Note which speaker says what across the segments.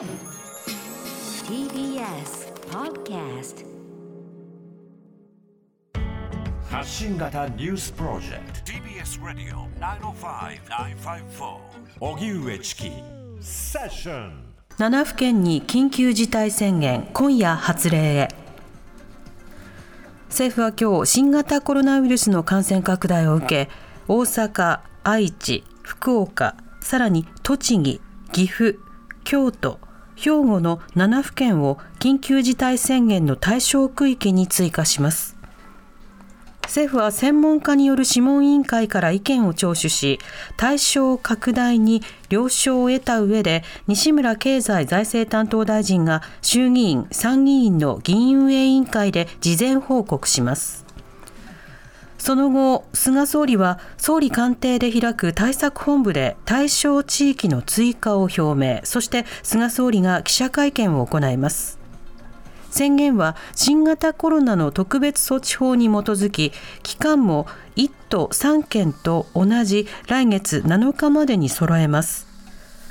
Speaker 1: TBS Podcast
Speaker 2: 発信型ニュースプロジェクト。TBS ラディオ905-954おぎゅうえちきセッション
Speaker 3: 7府県に緊急事態宣言今夜発令へ。政府は今日新型コロナウイルスの感染拡大を受け大阪、愛知、福岡さらに栃木、岐阜、京都兵庫の7府県を緊急事態宣言の対象区域に追加します。政府は専門家による諮問委員会から意見を聴取し対象拡大に了承を得た上で西村経済財政担当大臣が衆議院参議院の議員運営委員会で事前報告します。その後、菅総理は総理官邸で開く対策本部で対象地域の追加を表明、そして菅総理が記者会見を行います。宣言は新型コロナの特別措置法に基づき、期間も1都3県と同じ来月7日までに揃えます。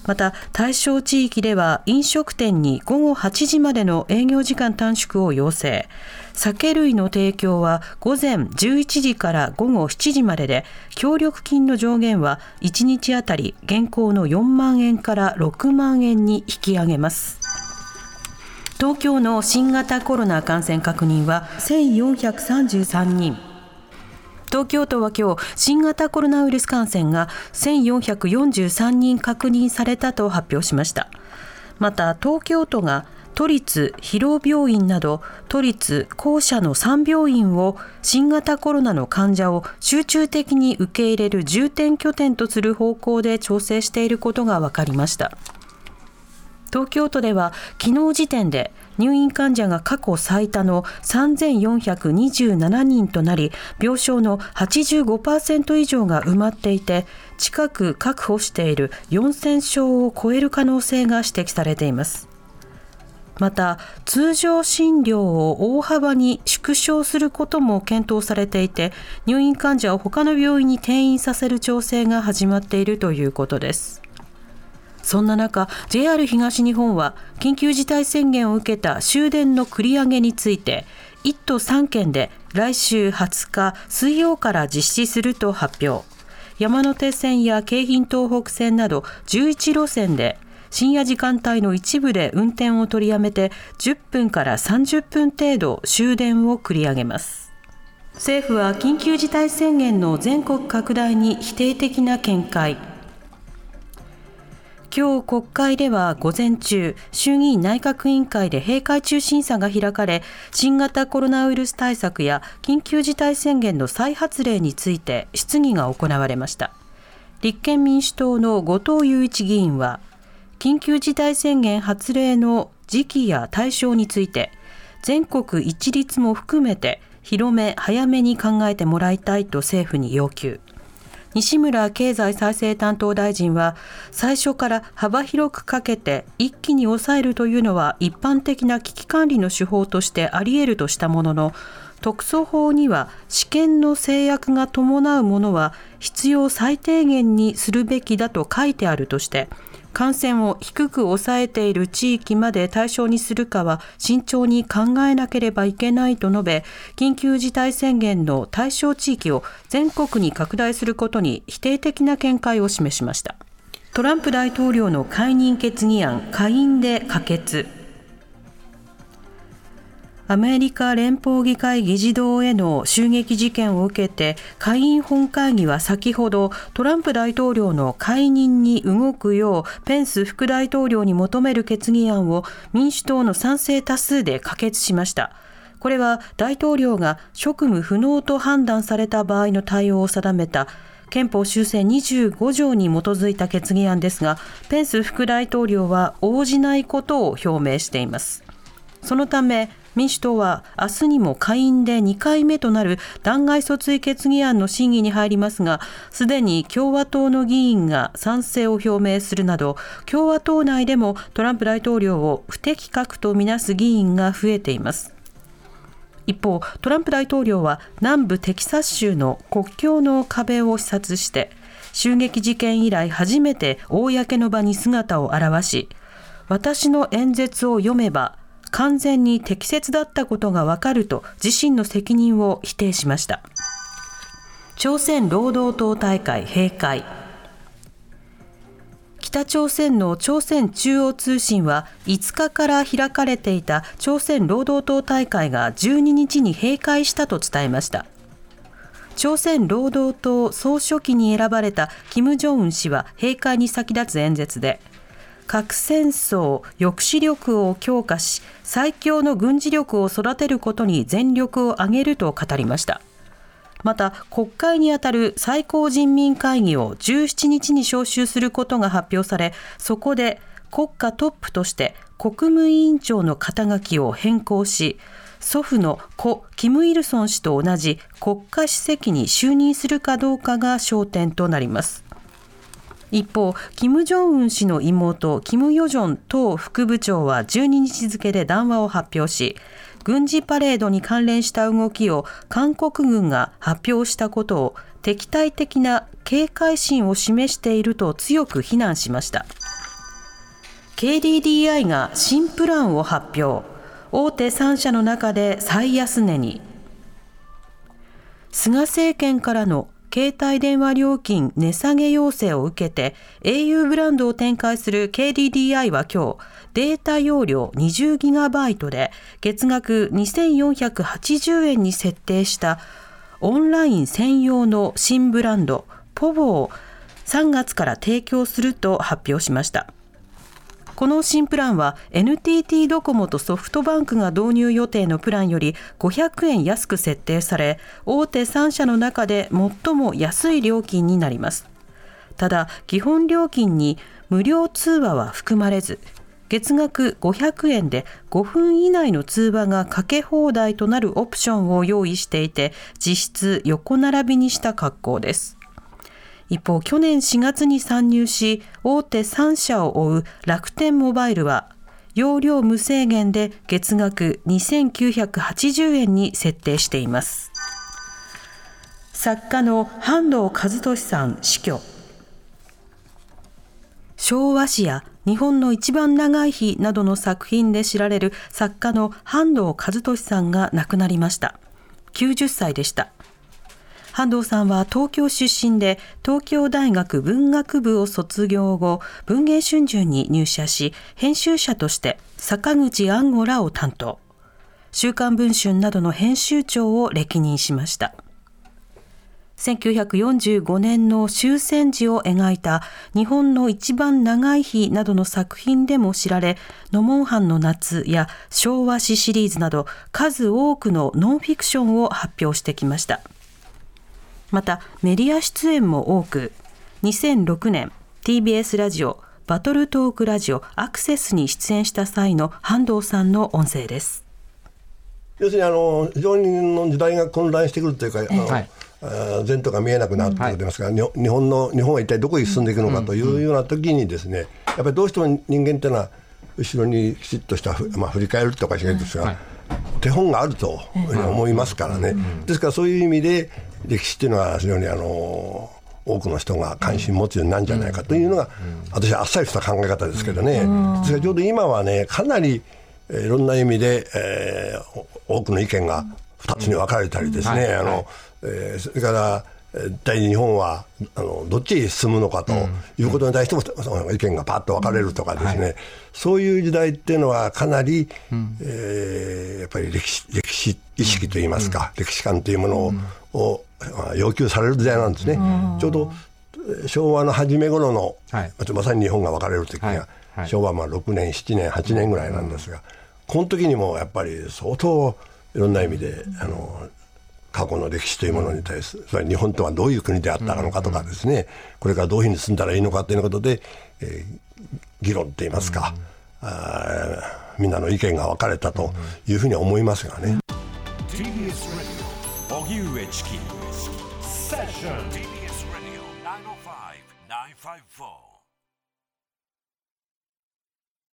Speaker 3: また対象地域では飲食店に午後8時までの営業時間短縮を要請。酒類の提供は午前11時から午後7時までで協力金の上限は1日あたり現行の4万円から6万円に引き上げます。東京の新型コロナ感染確認は1433人。東京都は今日新型コロナウイルス感染が1443人確認されたと発表しました。また東京都が都立広病院など都立公社の3病院を新型コロナの患者を集中的に受け入れる重点拠点とする方向で調整していることが分かりました。東京都では昨日時点で入院患者が過去最多の3427人となり、病床の85%以上が埋まっていて、近く確保している4000床を超える可能性が指摘されています。また通常診療を大幅に縮小することも検討されていて入院患者を他の病院に転院させる調整が始まっているということですそんな中 JR 東日本は緊急事態宣言を受けた終電の繰り上げについて1都3県で来週20日水曜から実施すると発表。山手線や京浜東北線など11路線で深夜時間帯の一部で運転を取りやめて10分から30分程度終電を繰り上げます。政府は緊急事態宣言の全国拡大に否定的な見解。今日国会では午前中、衆議院内閣委員会で閉会中審査が開かれ、新型コロナウイルス対策や緊急事態宣言の再発令について質疑が行われました。立憲民主党の後藤祐一議員は、緊急事態宣言発令の時期や対象について、全国一律も含めて広め早めに考えてもらいたいと政府に要求。西村経済再生担当大臣は最初から幅広くかけて一気に抑えるというのは一般的な危機管理の手法としてあり得るとしたものの特措法には試験の制約が伴うものは必要最低限にするべきだと書いてあるとして感染を低く抑えている地域まで対象にするかは慎重に考えなければいけないと述べ、緊急事態宣言の対象地域を全国に拡大することに否定的な見解を示しました。トランプ大統領の解任決議案、下院で可決。アメリカ連邦議会議事堂への襲撃事件を受けて下院本会議は先ほどトランプ大統領の解任に動くようペンス副大統領に求める決議案を民主党の賛成多数で可決しました。これは大統領が職務不能と判断された場合の対応を定めた憲法修正25条に基づいた決議案ですが、ペンス副大統領は応じないことを表明しています。そのため、民主党は明日にも下院で2回目となる弾劾訴追決議案の審議に入りますが、すでに共和党の議員が賛成を表明するなど、共和党内でもトランプ大統領を不適格とみなす議員が増えています。一方、トランプ大統領は南部テキサス州の国境の壁を視察して、襲撃事件以来初めて公の場に姿を現し、私の演説を読めば完全に適切だったことがわかると自身の責任を否定しました。朝鮮労働党大会閉会。北朝鮮の朝鮮中央通信は5日から開かれていた朝鮮労働党大会が12日に閉会したと伝えました。朝鮮労働党総書記に選ばれた金正恩氏は閉会に先立つ演説で核戦争抑止力を強化し最強の軍事力を育てることに全力を挙げると語りました。また国会にあたる最高人民会議を17日に招集することが発表されそこで国家トップとして国務委員長の肩書きを変更し祖父の故キム・イルソン氏と同じ国家主席に就任するかどうかが焦点となります。一方、金正恩氏の妹、キム・ヨジョン党副部長は12日付で談話を発表し、軍事パレードに関連した動きを韓国軍が発表したことを敵対的な警戒心を示していると強く非難しました。KDDI が新プランを発表。大手3社の中で最安値に。菅政権からの携帯電話料金値下げ要請を受けて au ブランドを展開する KDDI は今日データ容量 20GB で月額2480円に設定したオンライン専用の新ブランドポボを3月から提供すると発表しました。この新プランは NTT ドコモとソフトバンクが導入予定のプランより500円安く設定され大手3社の中で最も安い料金になります。ただ基本料金に無料通話は含まれず月額500円で5分以内の通話がかけ放題となるオプションを用意していて実質横並びにした格好です。一方、去年4月に参入し、大手3社を追う楽天モバイルは、容量無制限で月額2980円に設定しています。作家の半藤和俊さん死去。昭和史や日本の一番長い日などの作品で知られる作家の半藤和俊さんが亡くなりました。90歳でした。半藤さんは東京出身で東京大学文学部を卒業後文藝春秋に入社し編集者として坂口安吾らを担当週刊文春などの編集長を歴任しました1945年の終戦時を描いた日本の一番長い日などの作品でも知られ、ノモンハンの夏や昭和史シリーズなど数多くのノンフィクションを発表してきました。またメディア出演も多く2006年 TBS ラジオバトルトークラジオアクセスに出演した際の半藤さんの音声です。
Speaker 4: 要するにあの非常にの時代が混乱してくるというか、はい、前途が見えなくなってくるますか。ら、はい、日本の日本は一体どこに進んでいくのかというような時にですね、やっぱりどうしても人間っていうのは後ろにきちっとした、まあ、振り返るとかしないですが、はい、手本があると思いますからね、ですからそういう意味で歴史っていうのは非常にあの多くの人が関心持つようになるんじゃないかというのが、私はあっさりした考え方ですけどね、ですからちょうど今はねかなりいろんな意味で、えー、多くの意見が2つに分かれたりですね、あのえー、それから一体日本はあのどっちに進むのかということに対しても、その意見がパッと分かれるとかですね、はい、そういう時代っていうのはかなり、うん、えー、やっぱり歴史歴史意識といいますか、うん、歴史観というものを要求される時代なんですね。ちょうど昭和の初め頃の、はい、まさに日本が分かれる時が、はい。はい、昭和まあ6年7年8年ぐらいなんですが、この時にもやっぱり相当いろんな意味であの過去の歴史というものに対する、つまり日本とはどういう国であったのかとかですね、これからどういうふうに進んだらいいのかということで、えー、議論っていいますか、うん、あみんなの意見が分かれたというふうに思いますがね。TBS 荻上チキセッション TBS ラディオ905-954